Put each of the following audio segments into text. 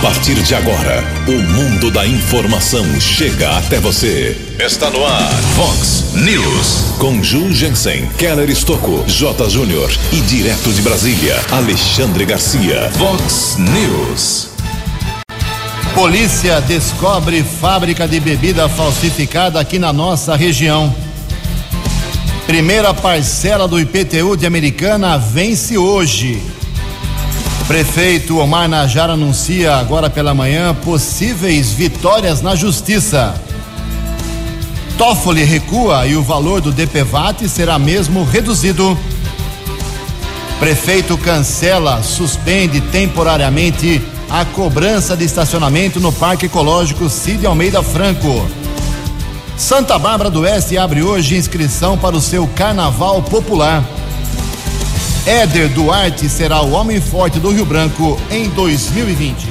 partir de agora, o mundo da informação chega até você. Está no ar, Fox News. Com Ju Jensen, Keller Estocco, J. Júnior e direto de Brasília, Alexandre Garcia. Fox News. Polícia descobre fábrica de bebida falsificada aqui na nossa região. Primeira parcela do IPTU de Americana vence hoje. Prefeito Omar Najar anuncia agora pela manhã possíveis vitórias na justiça. Toffoli recua e o valor do DPVAT será mesmo reduzido. Prefeito cancela, suspende temporariamente a cobrança de estacionamento no Parque Ecológico Cid Almeida Franco. Santa Bárbara do Oeste abre hoje inscrição para o seu Carnaval Popular. Éder Duarte será o homem forte do Rio Branco em 2020.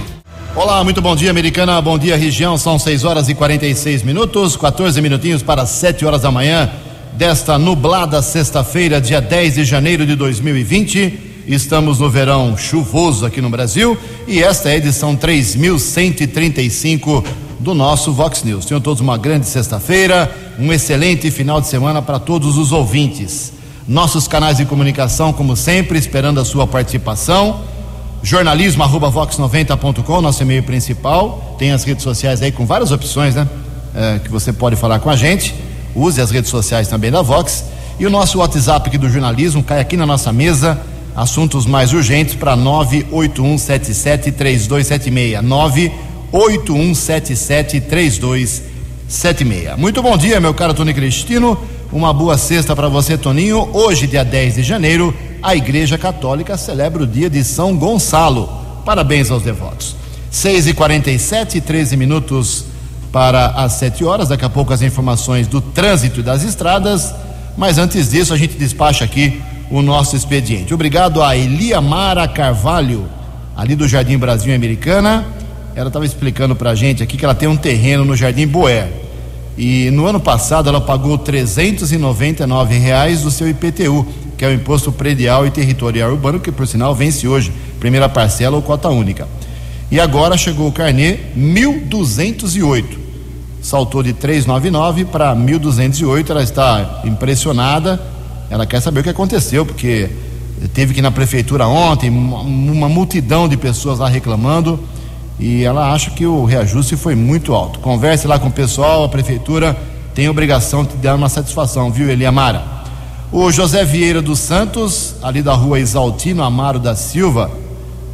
Olá, muito bom dia, americana. Bom dia, região. São 6 horas e 46 minutos, 14 minutinhos para 7 horas da manhã desta nublada sexta-feira, dia 10 de janeiro de 2020. Estamos no verão chuvoso aqui no Brasil e esta é a edição 3135 do nosso Vox News. Tenham todos uma grande sexta-feira, um excelente final de semana para todos os ouvintes. Nossos canais de comunicação, como sempre, esperando a sua participação. Jornalismo arroba vox90.com, nosso e-mail principal. Tem as redes sociais aí com várias opções, né? É, que você pode falar com a gente. Use as redes sociais também da Vox. E o nosso WhatsApp aqui do jornalismo cai aqui na nossa mesa. Assuntos mais urgentes para 981773276. 981773276. Muito bom dia, meu caro Tony Cristino. Uma boa sexta para você, Toninho. Hoje, dia 10 de janeiro, a Igreja Católica celebra o dia de São Gonçalo. Parabéns aos devotos. 6 e 47 13 minutos para as 7 horas. Daqui a pouco as informações do trânsito e das estradas. Mas antes disso, a gente despacha aqui o nosso expediente. Obrigado a Eliamara Carvalho, ali do Jardim Brasil Americana. Ela estava explicando para a gente aqui que ela tem um terreno no Jardim Boé. E no ano passado ela pagou 399 reais do seu IPTU, que é o Imposto Predial e Territorial Urbano, que por sinal vence hoje, primeira parcela ou cota única. E agora chegou o carnê 1.208. Saltou de 399 para 1.208. Ela está impressionada. Ela quer saber o que aconteceu, porque teve que ir na prefeitura ontem, uma multidão de pessoas lá reclamando e ela acha que o reajuste foi muito alto. Converse lá com o pessoal, a prefeitura tem obrigação de dar uma satisfação, viu, Eliamara? O José Vieira dos Santos, ali da rua Exaltino Amaro da Silva,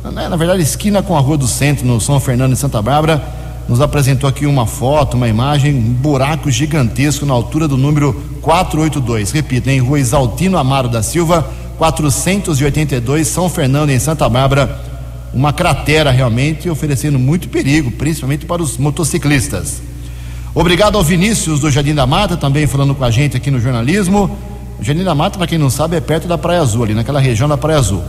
na verdade, esquina com a Rua do Centro, no São Fernando de Santa Bárbara, nos apresentou aqui uma foto, uma imagem, um buraco gigantesco na altura do número 482. Repito, em Rua Exaltino Amaro da Silva, 482, São Fernando, em Santa Bárbara uma cratera realmente oferecendo muito perigo, principalmente para os motociclistas. Obrigado ao Vinícius do Jardim da Mata, também falando com a gente aqui no jornalismo. O Jardim da Mata, para quem não sabe, é perto da Praia Azul, ali naquela região da Praia Azul.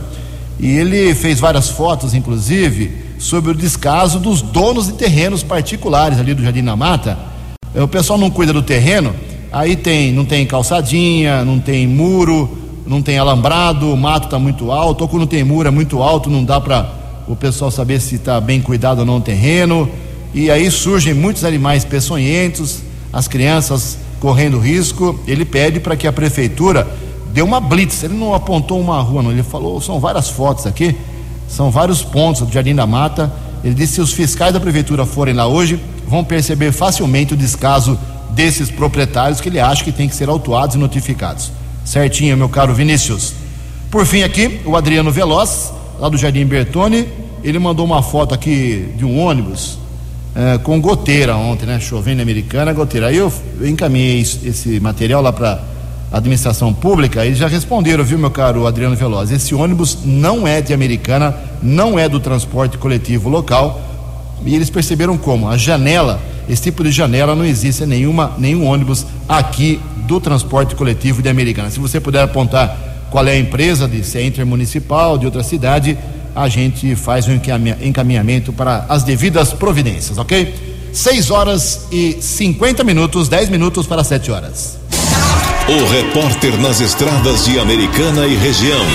E ele fez várias fotos, inclusive, sobre o descaso dos donos de terrenos particulares ali do Jardim da Mata. É, o pessoal não cuida do terreno, aí tem, não tem calçadinha, não tem muro, não tem alambrado, o mato está muito alto, ou quando tem muro é muito alto, não dá para o pessoal saber se está bem cuidado ou não o terreno. E aí surgem muitos animais peçonhentos, as crianças correndo risco. Ele pede para que a prefeitura dê uma blitz. Ele não apontou uma rua, não. Ele falou, são várias fotos aqui, são vários pontos do Jardim da Mata. Ele disse se os fiscais da prefeitura forem lá hoje, vão perceber facilmente o descaso desses proprietários que ele acha que tem que ser autuados e notificados. Certinho, meu caro Vinícius. Por fim, aqui, o Adriano Veloz lá do Jardim Bertone. Ele mandou uma foto aqui de um ônibus é, com goteira ontem, né? Chovendo americana, goteira. Aí eu, encaminhei esse material lá para a administração pública. Eles já responderam, viu, meu caro Adriano Veloz? Esse ônibus não é de americana, não é do transporte coletivo local. E eles perceberam como? A janela, esse tipo de janela não existe nenhuma, nenhum ônibus aqui do transporte coletivo de americana. Se você puder apontar qual é a empresa, de se é intermunicipal, de outra cidade, a gente faz o um encaminhamento para as devidas providências, ok? 6 horas e 50 minutos, 10 minutos para 7 horas. O repórter nas estradas de Americana e região,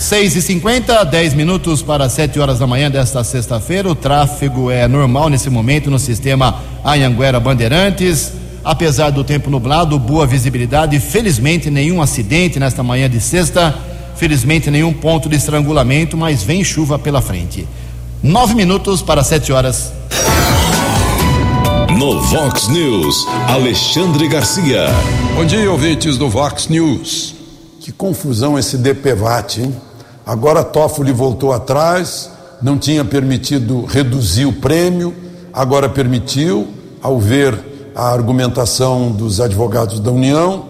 6 e 50 10 minutos para 7 horas da manhã desta sexta-feira. O tráfego é normal nesse momento no sistema Anhanguera Bandeirantes. Apesar do tempo nublado, boa visibilidade. Felizmente, nenhum acidente nesta manhã de sexta. Felizmente, nenhum ponto de estrangulamento, mas vem chuva pela frente. Nove minutos para 7 horas. No Vox News, Alexandre Garcia. Bom dia, ouvintes do Vox News. Que confusão esse DPVAT, hein? Agora Toffoli voltou atrás, não tinha permitido reduzir o prêmio, agora permitiu, ao ver a argumentação dos advogados da União,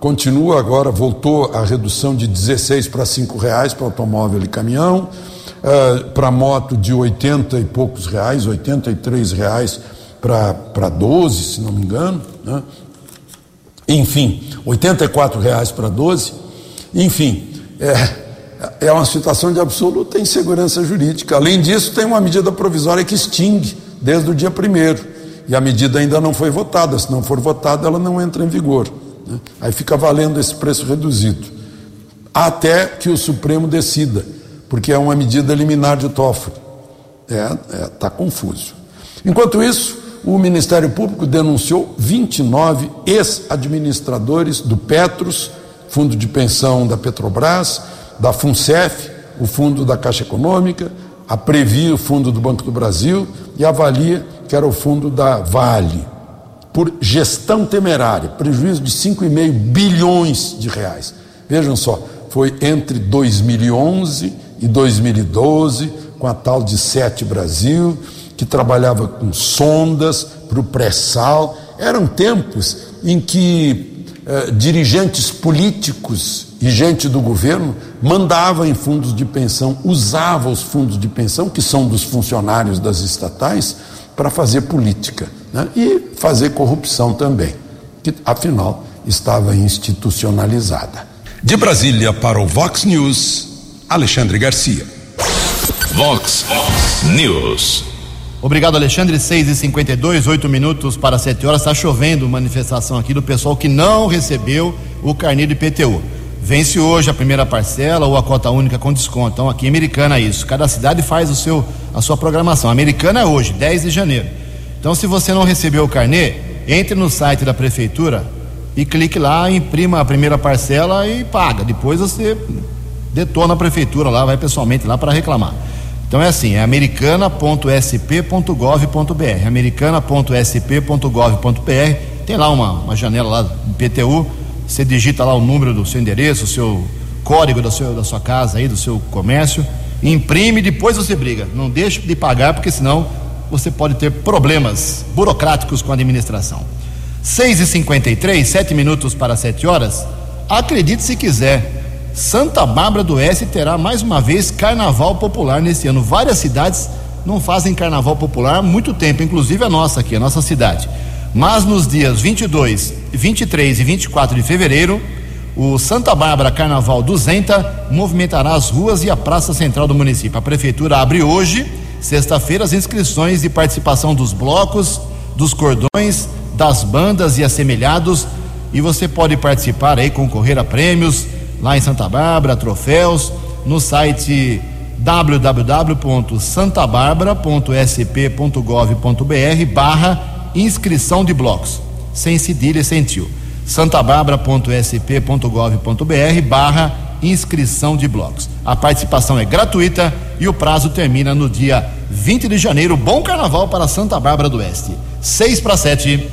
continua agora, voltou a redução de 16 para 5 reais para automóvel e caminhão, uh, para moto de 80 e poucos reais, 83 reais para 12, se não me engano, né? enfim, 84 reais para 12, enfim, é, é uma situação de absoluta insegurança jurídica. Além disso, tem uma medida provisória que extingue desde o dia primeiro. E a medida ainda não foi votada. Se não for votada, ela não entra em vigor. Né? Aí fica valendo esse preço reduzido. Até que o Supremo decida, porque é uma medida liminar de Toffoli. É, é, tá confuso. Enquanto isso, o Ministério Público denunciou 29 ex-administradores do Petros, fundo de pensão da Petrobras, da FUNCEF, o fundo da Caixa Econômica, a Previ, o fundo do Banco do Brasil, e a Valia, que era o fundo da Vale, por gestão temerária, prejuízo de 5,5 bilhões de reais. Vejam só, foi entre 2011 e 2012, com a tal de Sete Brasil, que trabalhava com sondas para o pré-sal. Eram tempos em que eh, dirigentes políticos e gente do governo mandava em fundos de pensão, usava os fundos de pensão, que são dos funcionários das estatais, para fazer política né? e fazer corrupção também, que afinal estava institucionalizada. De Brasília para o Vox News, Alexandre Garcia. Vox News. Obrigado, Alexandre. 6 e 52 8 minutos para 7 horas. Está chovendo manifestação aqui do pessoal que não recebeu o carnê de PTU. Vence hoje a primeira parcela ou a cota única com desconto. Então, aqui em Americana é isso. Cada cidade faz o seu, a sua programação. A Americana é hoje, 10 de janeiro. Então, se você não recebeu o carnê, entre no site da prefeitura e clique lá, imprima a primeira parcela e paga. Depois você detona a prefeitura lá, vai pessoalmente lá para reclamar. Então é assim, é americana.sp.gov.br, americana.sp.gov.br, tem lá uma, uma janela lá do PTU, você digita lá o número do seu endereço, o seu código da sua, da sua casa aí, do seu comércio, imprime e depois você briga. Não deixe de pagar, porque senão você pode ter problemas burocráticos com a administração. 6 e 53 sete minutos para 7 horas. Acredite se quiser, Santa Bárbara do Oeste terá mais uma vez carnaval popular nesse ano. Várias cidades não fazem carnaval popular há muito tempo, inclusive a nossa aqui, a nossa cidade. Mas nos dias 22, 23 e 24 de fevereiro, o Santa Bárbara Carnaval 200 movimentará as ruas e a praça central do município. A prefeitura abre hoje, sexta-feira, as inscrições de participação dos blocos, dos cordões, das bandas e assemelhados. E você pode participar aí, concorrer a prêmios lá em Santa Bárbara, troféus, no site www.santabarbara.sp.gov.br barra inscrição de blocos, sem cedilha e sem tio. santabarbara.sp.gov.br barra inscrição de blocos. A participação é gratuita e o prazo termina no dia 20 de janeiro. Bom carnaval para Santa Bárbara do Oeste. 6 para 7.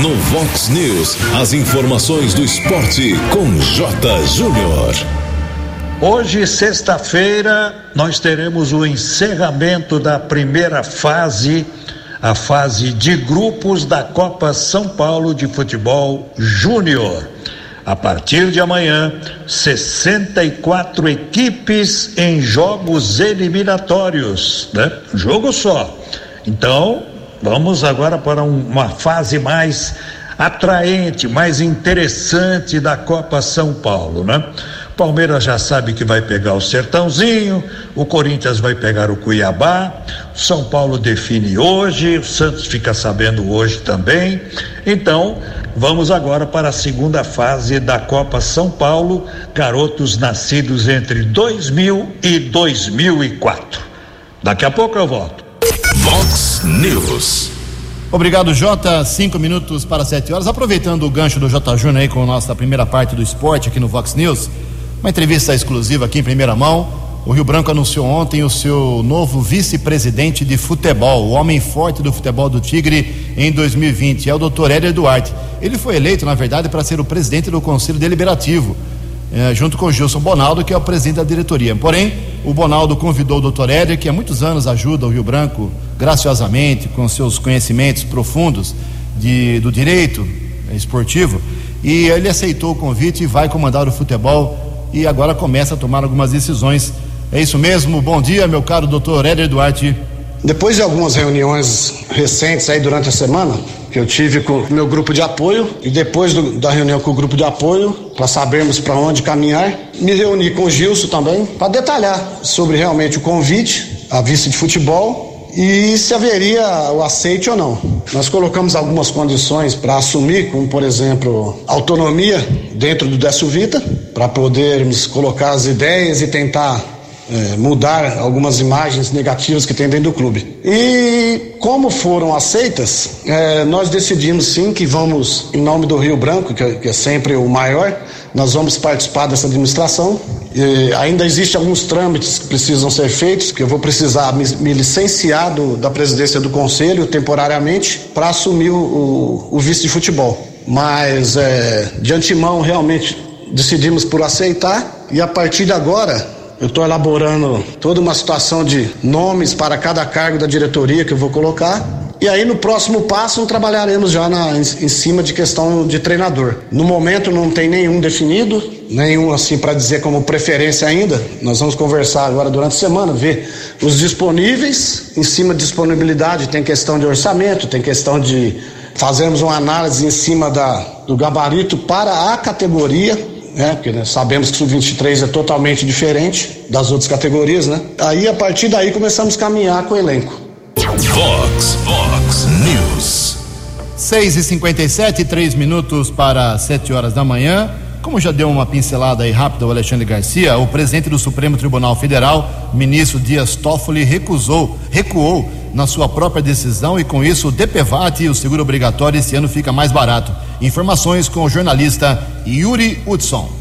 No Vox News, as informações do esporte com J. Júnior. Hoje, sexta-feira, nós teremos o encerramento da primeira fase, a fase de grupos da Copa São Paulo de Futebol Júnior. A partir de amanhã, 64 equipes em jogos eliminatórios, né? Jogo só. Então, Vamos agora para um, uma fase mais atraente, mais interessante da Copa São Paulo, né? Palmeiras já sabe que vai pegar o Sertãozinho, o Corinthians vai pegar o Cuiabá, o São Paulo define hoje, o Santos fica sabendo hoje também. Então, vamos agora para a segunda fase da Copa São Paulo, garotos nascidos entre 2000 e 2004. Daqui a pouco eu volto. Vox News. Obrigado, Jota. Cinco minutos para sete horas. Aproveitando o gancho do Jota Júnior aí com a nossa primeira parte do esporte aqui no Vox News, uma entrevista exclusiva aqui em primeira mão. O Rio Branco anunciou ontem o seu novo vice-presidente de futebol, o homem forte do futebol do Tigre em 2020, é o Dr. Éder Duarte. Ele foi eleito, na verdade, para ser o presidente do Conselho Deliberativo, eh, junto com o Gilson Bonaldo, que é o presidente da diretoria. Porém, o Bonaldo convidou o Dr. Éder, que há muitos anos ajuda o Rio Branco graciosamente, com seus conhecimentos profundos de, do direito esportivo, e ele aceitou o convite e vai comandar o futebol e agora começa a tomar algumas decisões. É isso mesmo? Bom dia, meu caro doutor Éder Duarte. Depois de algumas reuniões recentes aí durante a semana, que eu tive com o meu grupo de apoio, e depois do, da reunião com o grupo de apoio, para sabermos para onde caminhar, me reuni com o Gilson também, para detalhar sobre realmente o convite a vice de futebol e se haveria o aceite ou não. Nós colocamos algumas condições para assumir, como por exemplo, autonomia dentro do Décio Vita, para podermos colocar as ideias e tentar é, mudar algumas imagens negativas que tem dentro do clube. E como foram aceitas, é, nós decidimos sim que vamos, em nome do Rio Branco, que é, que é sempre o maior, nós vamos participar dessa administração e ainda existem alguns trâmites que precisam ser feitos, que eu vou precisar me, me licenciar do, da presidência do conselho temporariamente para assumir o, o, o, vice de futebol. Mas é, de antemão realmente decidimos por aceitar e a partir de agora eu estou elaborando toda uma situação de nomes para cada cargo da diretoria que eu vou colocar e aí no próximo passo trabalharemos já na, em, em cima de questão de treinador. No momento não tem nenhum definido, nenhum assim para dizer como preferência ainda. Nós vamos conversar agora durante a semana, ver os disponíveis. Em cima de disponibilidade tem questão de orçamento, tem questão de fazermos uma análise em cima da, do gabarito para a categoria né? Porque né, sabemos que o sub-23 é totalmente diferente das outras categorias, né? Aí a partir daí começamos a caminhar com o elenco. Vox, Vox News. 6 e 57 três minutos para 7 horas da manhã. Como já deu uma pincelada aí rápida o Alexandre Garcia, o presidente do Supremo Tribunal Federal, ministro Dias Toffoli, recusou, recuou na sua própria decisão e com isso o DPVAT e o seguro obrigatório esse ano fica mais barato. Informações com o jornalista Yuri Hudson.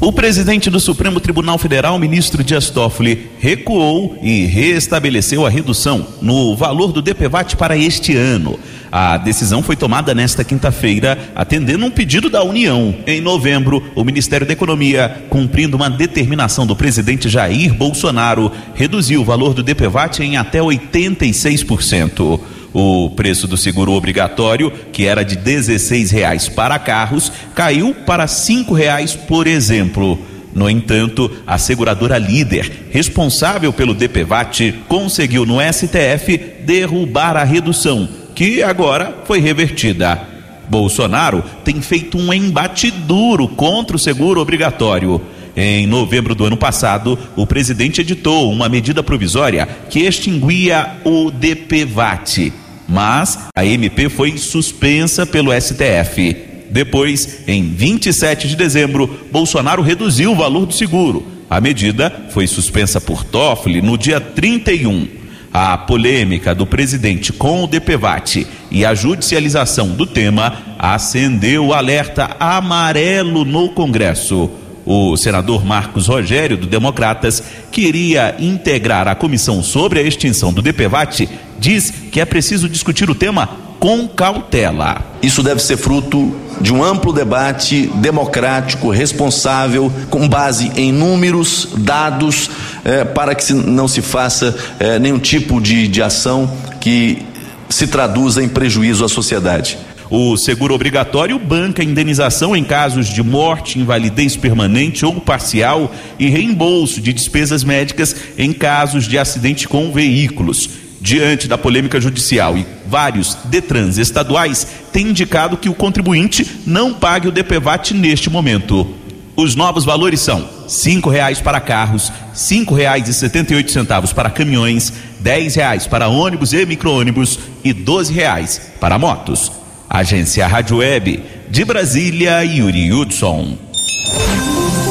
O presidente do Supremo Tribunal Federal, ministro Dias Toffoli, recuou e reestabeleceu a redução no valor do DPVAT para este ano. A decisão foi tomada nesta quinta-feira, atendendo um pedido da União. Em novembro, o Ministério da Economia, cumprindo uma determinação do presidente Jair Bolsonaro, reduziu o valor do DPVAT em até 86%. O preço do seguro obrigatório, que era de R$ reais para carros, caiu para R$ reais por exemplo. No entanto, a seguradora líder, responsável pelo DPVAT, conseguiu no STF derrubar a redução, que agora foi revertida. Bolsonaro tem feito um embate duro contra o seguro obrigatório. Em novembro do ano passado, o presidente editou uma medida provisória que extinguia o DPVAT, mas a MP foi suspensa pelo STF. Depois, em 27 de dezembro, Bolsonaro reduziu o valor do seguro. A medida foi suspensa por Toffoli no dia 31. A polêmica do presidente com o DPVAT e a judicialização do tema acendeu o alerta amarelo no Congresso. O senador Marcos Rogério, do Democratas, queria integrar a comissão sobre a extinção do DPVAT, diz que é preciso discutir o tema com cautela. Isso deve ser fruto de um amplo debate democrático, responsável, com base em números, dados, eh, para que não se faça eh, nenhum tipo de, de ação que se traduza em prejuízo à sociedade. O seguro obrigatório banca indenização em casos de morte, invalidez permanente ou parcial e reembolso de despesas médicas em casos de acidente com veículos. Diante da polêmica judicial e vários Detrans estaduais têm indicado que o contribuinte não pague o DPVAT neste momento. Os novos valores são cinco reais para carros, cinco reais e setenta e oito centavos para caminhões, dez reais para ônibus e micro-ônibus e doze reais para motos. Agência Rádio Web de Brasília, Yuri Hudson.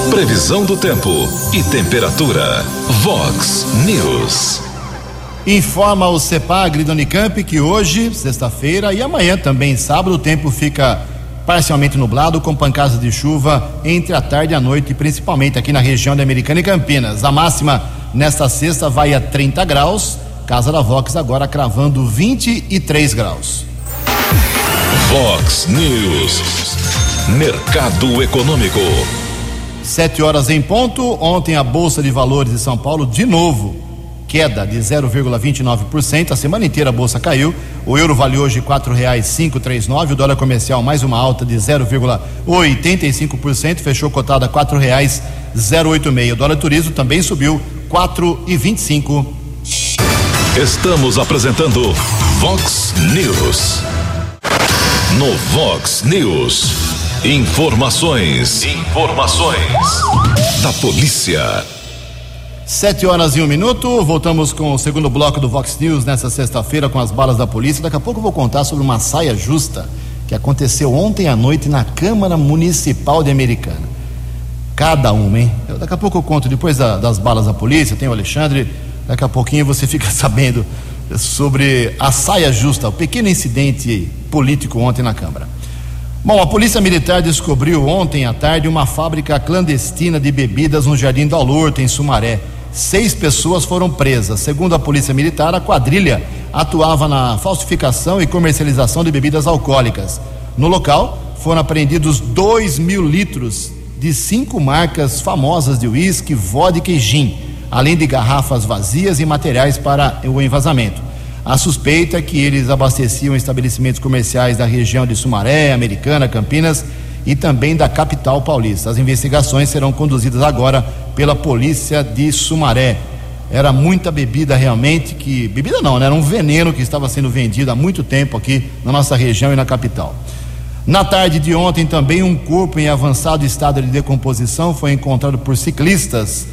Previsão do tempo e temperatura. Vox News. Informa o CEPAGRI do Unicamp que hoje, sexta-feira e amanhã também, sábado, o tempo fica parcialmente nublado com pancadas de chuva entre a tarde e a noite, principalmente aqui na região de Americana e Campinas. A máxima nesta sexta vai a 30 graus. Casa da Vox agora cravando 23 graus. Vox News. Mercado Econômico. Sete horas em ponto. Ontem a Bolsa de Valores de São Paulo, de novo, queda de 0,29%. A semana inteira a bolsa caiu. O euro vale hoje quatro reais cinco três nove. O dólar comercial mais uma alta de 0,85%. Fechou cotado a quatro reais zero oito meio. O dólar turismo também subiu quatro e vinte e cinco. Estamos apresentando Vox News. No Vox News. Informações. Informações. Da polícia. Sete horas e um minuto. Voltamos com o segundo bloco do Vox News nessa sexta-feira com as balas da polícia. Daqui a pouco eu vou contar sobre uma saia justa que aconteceu ontem à noite na Câmara Municipal de Americana. Cada uma, hein? Eu, daqui a pouco eu conto, depois da, das balas da polícia, tem o Alexandre. Daqui a pouquinho você fica sabendo sobre a saia justa, o pequeno incidente político ontem na Câmara. Bom, a Polícia Militar descobriu ontem à tarde uma fábrica clandestina de bebidas no Jardim da Alurta, em Sumaré. Seis pessoas foram presas. Segundo a Polícia Militar, a quadrilha atuava na falsificação e comercialização de bebidas alcoólicas. No local, foram apreendidos 2 mil litros de cinco marcas famosas de uísque, vodka e gin, além de garrafas vazias e materiais para o envasamento. A suspeita é que eles abasteciam estabelecimentos comerciais da região de Sumaré, Americana, Campinas e também da capital paulista. As investigações serão conduzidas agora pela polícia de Sumaré. Era muita bebida realmente que. Bebida não, né? Era um veneno que estava sendo vendido há muito tempo aqui na nossa região e na capital. Na tarde de ontem, também um corpo em avançado estado de decomposição foi encontrado por ciclistas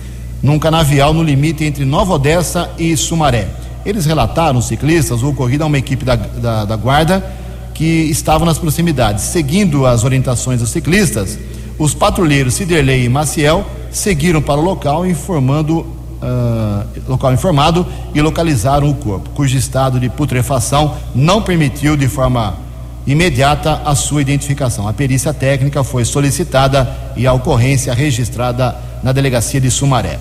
num canavial no limite entre Nova Odessa e Sumaré. Eles relataram, os ciclistas, o ocorrido a uma equipe da, da, da guarda que estava nas proximidades. Seguindo as orientações dos ciclistas, os patrulheiros Ciderley e Maciel seguiram para o local informando uh, local informado e localizaram o corpo, cujo estado de putrefação não permitiu de forma imediata a sua identificação. A perícia técnica foi solicitada e a ocorrência registrada na delegacia de Sumaré.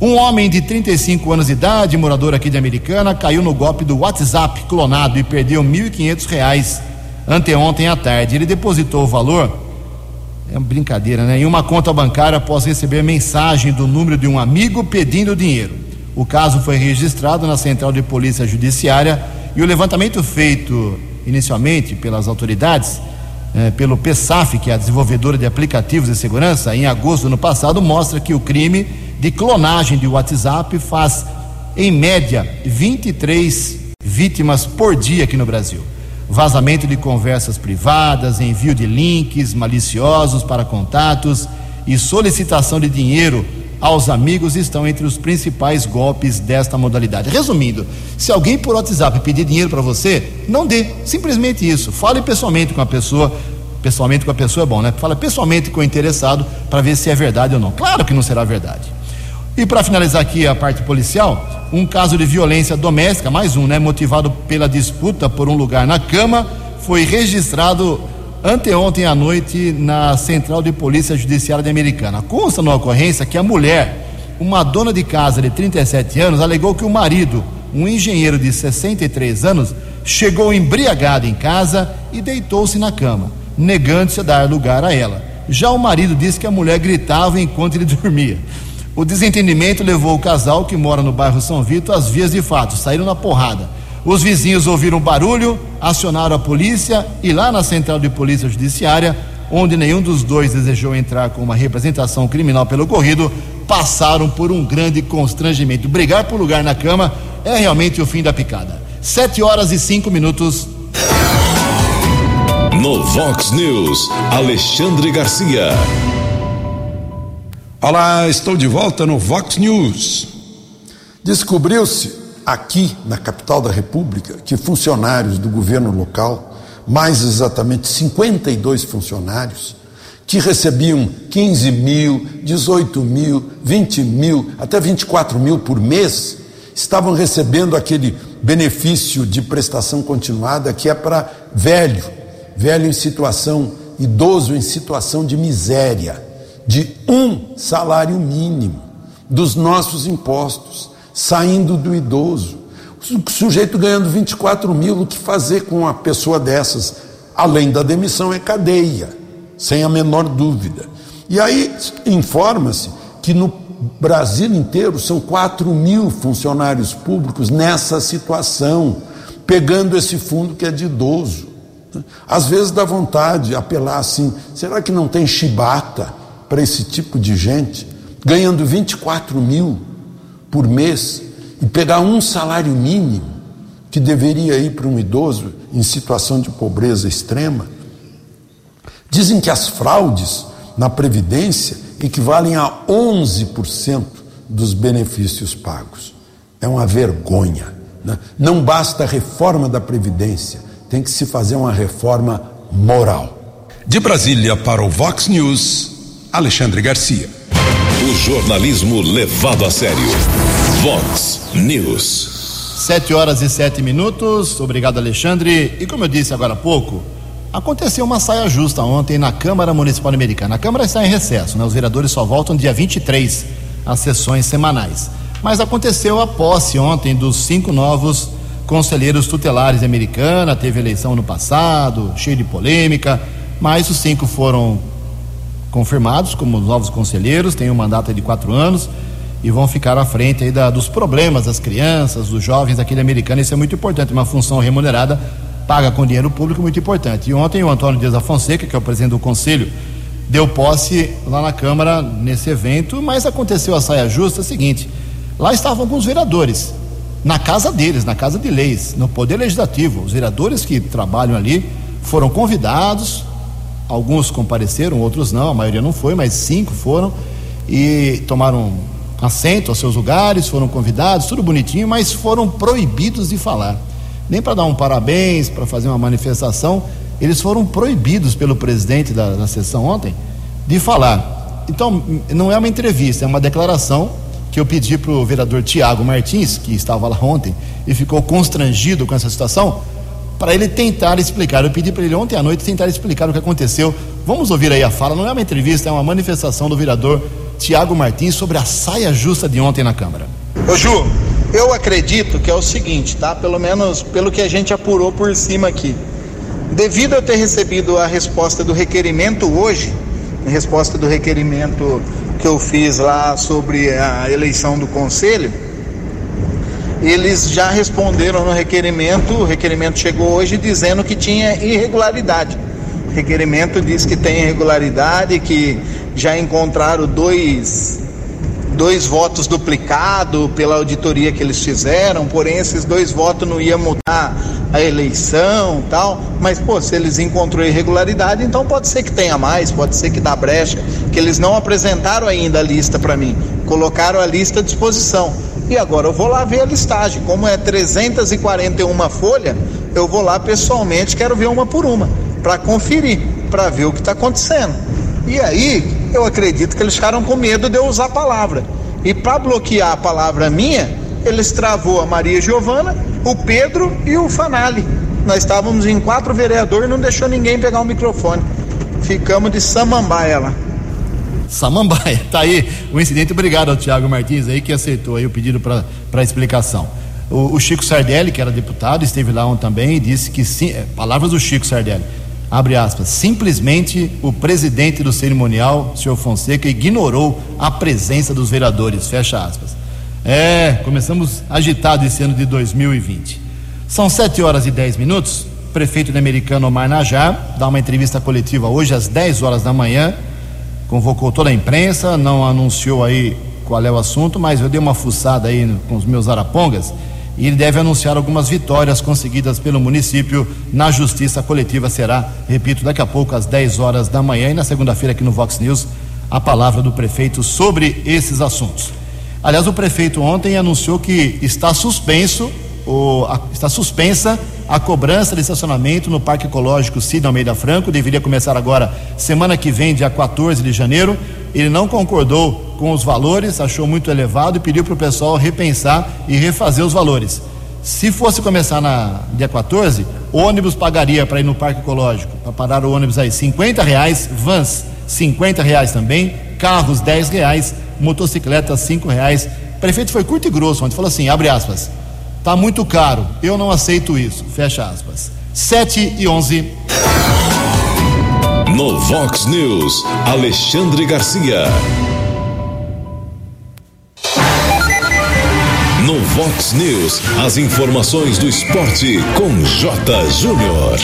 Um homem de 35 anos de idade, morador aqui de Americana, caiu no golpe do WhatsApp clonado e perdeu R$ 1.500 anteontem à tarde. Ele depositou o valor, é uma brincadeira, né? Em uma conta bancária após receber mensagem do número de um amigo pedindo dinheiro. O caso foi registrado na Central de Polícia Judiciária e o levantamento feito inicialmente pelas autoridades, eh, pelo PSAF, que é a desenvolvedora de aplicativos de segurança, em agosto do ano passado, mostra que o crime de clonagem de WhatsApp faz, em média, 23 vítimas por dia aqui no Brasil. Vazamento de conversas privadas, envio de links maliciosos para contatos e solicitação de dinheiro aos amigos estão entre os principais golpes desta modalidade. Resumindo, se alguém por WhatsApp pedir dinheiro para você, não dê, simplesmente isso. Fale pessoalmente com a pessoa, pessoalmente com a pessoa é bom, né? Fala pessoalmente com o interessado para ver se é verdade ou não. Claro que não será verdade. E para finalizar aqui a parte policial, um caso de violência doméstica, mais um, né, motivado pela disputa por um lugar na cama, foi registrado anteontem à noite na Central de Polícia Judiciária de Americana. Consta na ocorrência que a mulher, uma dona de casa de 37 anos, alegou que o marido, um engenheiro de 63 anos, chegou embriagado em casa e deitou-se na cama, negando-se a dar lugar a ela. Já o marido disse que a mulher gritava enquanto ele dormia. O desentendimento levou o casal, que mora no bairro São Vito, às vias de fato, saíram na porrada. Os vizinhos ouviram barulho, acionaram a polícia e lá na central de polícia judiciária, onde nenhum dos dois desejou entrar com uma representação criminal pelo ocorrido, passaram por um grande constrangimento. Brigar por lugar na cama é realmente o fim da picada. Sete horas e cinco minutos. No Vox News, Alexandre Garcia. Olá, estou de volta no Vox News. Descobriu-se aqui na capital da República que funcionários do governo local, mais exatamente 52 funcionários, que recebiam 15 mil, 18 mil, 20 mil, até 24 mil por mês, estavam recebendo aquele benefício de prestação continuada que é para velho, velho em situação, idoso em situação de miséria de um salário mínimo dos nossos impostos, saindo do idoso. O sujeito ganhando 24 mil, o que fazer com uma pessoa dessas? Além da demissão, é cadeia, sem a menor dúvida. E aí informa-se que no Brasil inteiro são 4 mil funcionários públicos nessa situação, pegando esse fundo que é de idoso. Às vezes dá vontade de apelar assim: será que não tem chibata? para esse tipo de gente, ganhando 24 mil por mês, e pegar um salário mínimo que deveria ir para um idoso em situação de pobreza extrema? Dizem que as fraudes na Previdência equivalem a 11% dos benefícios pagos. É uma vergonha. Né? Não basta a reforma da Previdência, tem que se fazer uma reforma moral. De Brasília para o Vox News. Alexandre Garcia. O jornalismo levado a sério. Vox News. Sete horas e sete minutos. Obrigado, Alexandre. E como eu disse agora há pouco, aconteceu uma saia justa ontem na Câmara Municipal Americana. A Câmara está em recesso, né? Os vereadores só voltam dia 23 às sessões semanais. Mas aconteceu a posse ontem dos cinco novos conselheiros tutelares americana. Teve eleição no passado, cheio de polêmica, mas os cinco foram confirmados como novos conselheiros, têm um mandato de quatro anos e vão ficar à frente aí da, dos problemas das crianças, dos jovens daquele americano. Isso é muito importante, uma função remunerada paga com dinheiro público muito importante. E ontem o Antônio Dias da Fonseca, que é o presidente do conselho, deu posse lá na Câmara nesse evento, mas aconteceu a saia justa, é seguinte, lá estavam alguns vereadores, na casa deles, na casa de leis, no Poder Legislativo, os vereadores que trabalham ali foram convidados, Alguns compareceram, outros não, a maioria não foi, mas cinco foram e tomaram assento aos seus lugares, foram convidados, tudo bonitinho, mas foram proibidos de falar. Nem para dar um parabéns, para fazer uma manifestação, eles foram proibidos pelo presidente da, da sessão ontem de falar. Então, não é uma entrevista, é uma declaração que eu pedi para o vereador Tiago Martins, que estava lá ontem e ficou constrangido com essa situação, para ele tentar explicar. Eu pedi para ele ontem à noite tentar explicar o que aconteceu. Vamos ouvir aí a fala, não é uma entrevista, é uma manifestação do vereador Tiago Martins sobre a saia justa de ontem na Câmara. Ô Ju, eu acredito que é o seguinte, tá? Pelo menos pelo que a gente apurou por cima aqui. Devido a ter recebido a resposta do requerimento hoje, a resposta do requerimento que eu fiz lá sobre a eleição do conselho, eles já responderam no requerimento, o requerimento chegou hoje dizendo que tinha irregularidade. O requerimento diz que tem irregularidade, que já encontraram dois, dois votos duplicados pela auditoria que eles fizeram, porém esses dois votos não iam mudar a eleição tal, mas pô, se eles encontrou irregularidade, então pode ser que tenha mais, pode ser que dá brecha, que eles não apresentaram ainda a lista para mim, colocaram a lista à disposição. E agora eu vou lá ver a listagem. Como é 341 folha, eu vou lá pessoalmente, quero ver uma por uma, para conferir, para ver o que está acontecendo. E aí, eu acredito que eles ficaram com medo de eu usar a palavra. E para bloquear a palavra minha, eles travou a Maria Giovana, o Pedro e o Fanali. Nós estávamos em quatro vereadores e não deixou ninguém pegar o microfone. Ficamos de samambaia lá. Samambaia. Tá aí o incidente. Obrigado ao Tiago Martins aí que aceitou aí o pedido para explicação. O, o, Chico Sardelli, que era deputado, esteve lá ontem também e disse que sim, é, palavras do Chico Sardelli. Abre aspas. Simplesmente o presidente do cerimonial, senhor Fonseca, ignorou a presença dos vereadores. Fecha aspas. É, começamos agitado esse ano de 2020. São 7 horas e 10 minutos. Prefeito de Americano Omar Najar dá uma entrevista coletiva hoje às 10 horas da manhã convocou toda a imprensa, não anunciou aí qual é o assunto, mas eu dei uma fuçada aí com os meus arapongas e ele deve anunciar algumas vitórias conseguidas pelo município na justiça coletiva. Será, repito, daqui a pouco às 10 horas da manhã e na segunda-feira aqui no Vox News a palavra do prefeito sobre esses assuntos. Aliás, o prefeito ontem anunciou que está suspenso, o, a, está suspensa a cobrança de estacionamento no Parque Ecológico Cid Almeida Franco. Deveria começar agora semana que vem, dia 14 de janeiro. Ele não concordou com os valores, achou muito elevado e pediu para o pessoal repensar e refazer os valores. Se fosse começar na dia 14, ônibus pagaria para ir no Parque Ecológico, para parar o ônibus aí, 50 reais, vans 50 reais também, carros 10 reais, motocicletas 5 reais. O prefeito foi curto e grosso, onde falou assim, abre aspas, tá muito caro, eu não aceito isso, fecha aspas. 7 e 11. No Vox News, Alexandre Garcia. No Vox News, as informações do esporte com J. Júnior.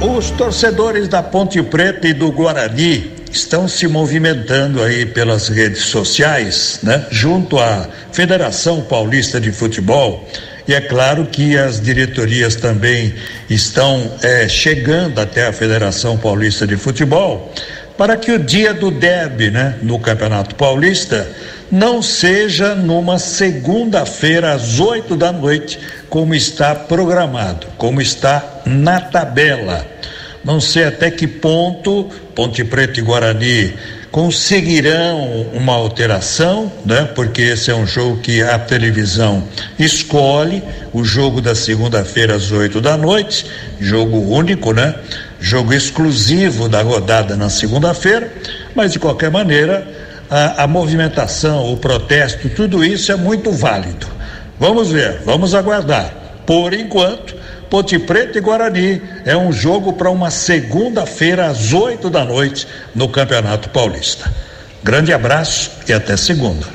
Os torcedores da Ponte Preta e do Guarani estão se movimentando aí pelas redes sociais, né? Junto à Federação Paulista de Futebol. E é claro que as diretorias também estão é, chegando até a Federação Paulista de Futebol para que o dia do derby, né, no Campeonato Paulista, não seja numa segunda-feira às oito da noite, como está programado, como está na tabela. Não sei até que ponto Ponte Preta e Guarani conseguirão uma alteração, né? Porque esse é um jogo que a televisão escolhe, o jogo da segunda-feira às oito da noite, jogo único, né? Jogo exclusivo da rodada na segunda-feira, mas de qualquer maneira a, a movimentação, o protesto, tudo isso é muito válido. Vamos ver, vamos aguardar. Por enquanto, Ponte Preta e Guarani é um jogo para uma segunda-feira às oito da noite no Campeonato Paulista. Grande abraço e até segunda.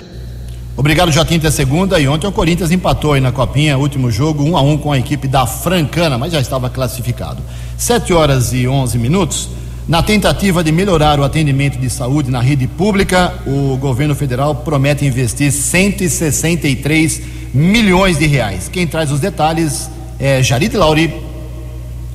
Obrigado, Joaquim, até segunda. E ontem o Corinthians empatou aí na Copinha, último jogo, um a um com a equipe da Francana, mas já estava classificado. Sete horas e onze minutos. Na tentativa de melhorar o atendimento de saúde na rede pública, o governo federal promete investir 163 milhões de reais. Quem traz os detalhes é Jarid Lauri.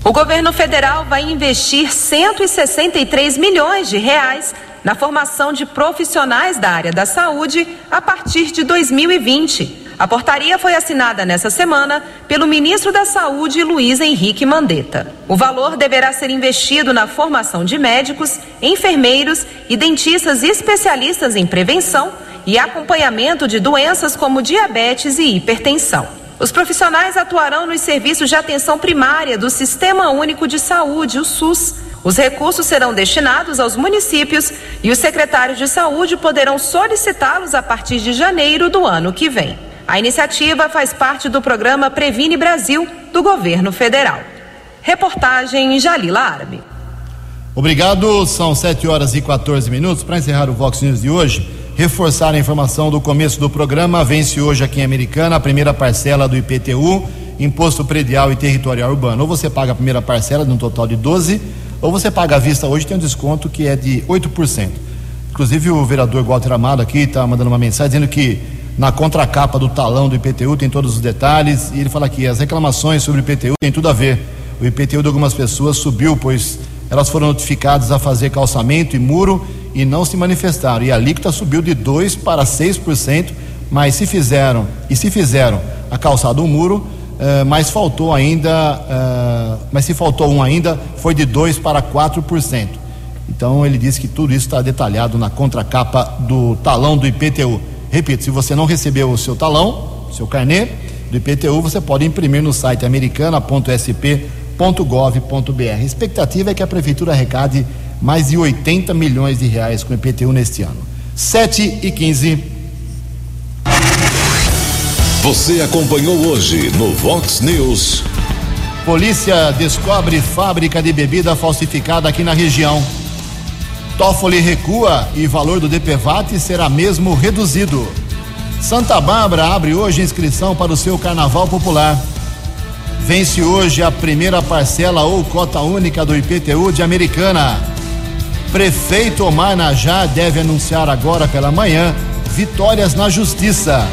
O governo federal vai investir 163 milhões de reais na formação de profissionais da área da saúde a partir de 2020. A portaria foi assinada nessa semana pelo ministro da Saúde, Luiz Henrique Mandetta. O valor deverá ser investido na formação de médicos, enfermeiros e dentistas especialistas em prevenção e acompanhamento de doenças como diabetes e hipertensão. Os profissionais atuarão nos serviços de atenção primária do Sistema Único de Saúde, o SUS. Os recursos serão destinados aos municípios e os secretários de saúde poderão solicitá-los a partir de janeiro do ano que vem. A iniciativa faz parte do programa Previne Brasil do governo federal. Reportagem Jalila Árabe. Obrigado, são 7 horas e 14 minutos. Para encerrar o Vox News de hoje, reforçar a informação do começo do programa. Vence hoje aqui em Americana a primeira parcela do IPTU, Imposto Predial e Territorial Urbano. Ou você paga a primeira parcela de um total de 12, ou você paga à vista hoje, tem um desconto que é de 8%. Inclusive o vereador Walter Amado aqui está mandando uma mensagem dizendo que na contracapa do talão do IPTU tem todos os detalhes e ele fala que as reclamações sobre o IPTU têm tudo a ver. O IPTU de algumas pessoas subiu, pois elas foram notificadas a fazer calçamento e muro e não se manifestaram. E a alíquota subiu de 2 para 6%, mas se fizeram, e se fizeram a calçada ou muro, uh, mas faltou ainda, uh, mas se faltou um ainda, foi de 2 para 4%. Então ele disse que tudo isso está detalhado na contracapa do talão do IPTU. Repito, se você não recebeu o seu talão, seu carnê do IPTU, você pode imprimir no site americana.sp.gov.br. A expectativa é que a prefeitura arrecade mais de 80 milhões de reais com o IPTU neste ano. 7 e 15. Você acompanhou hoje no Vox News. Polícia descobre fábrica de bebida falsificada aqui na região. Toffoli recua e valor do DPVAT será mesmo reduzido. Santa Bárbara abre hoje inscrição para o seu Carnaval Popular. Vence hoje a primeira parcela ou cota única do IPTU de Americana. Prefeito Omar Najá deve anunciar agora pela manhã vitórias na Justiça.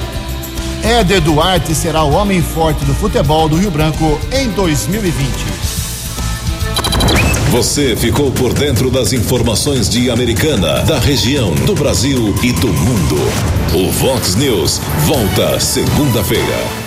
Éder Duarte será o homem forte do futebol do Rio Branco em 2020. Você ficou por dentro das informações de Americana, da região, do Brasil e do mundo. O Vox News volta segunda-feira.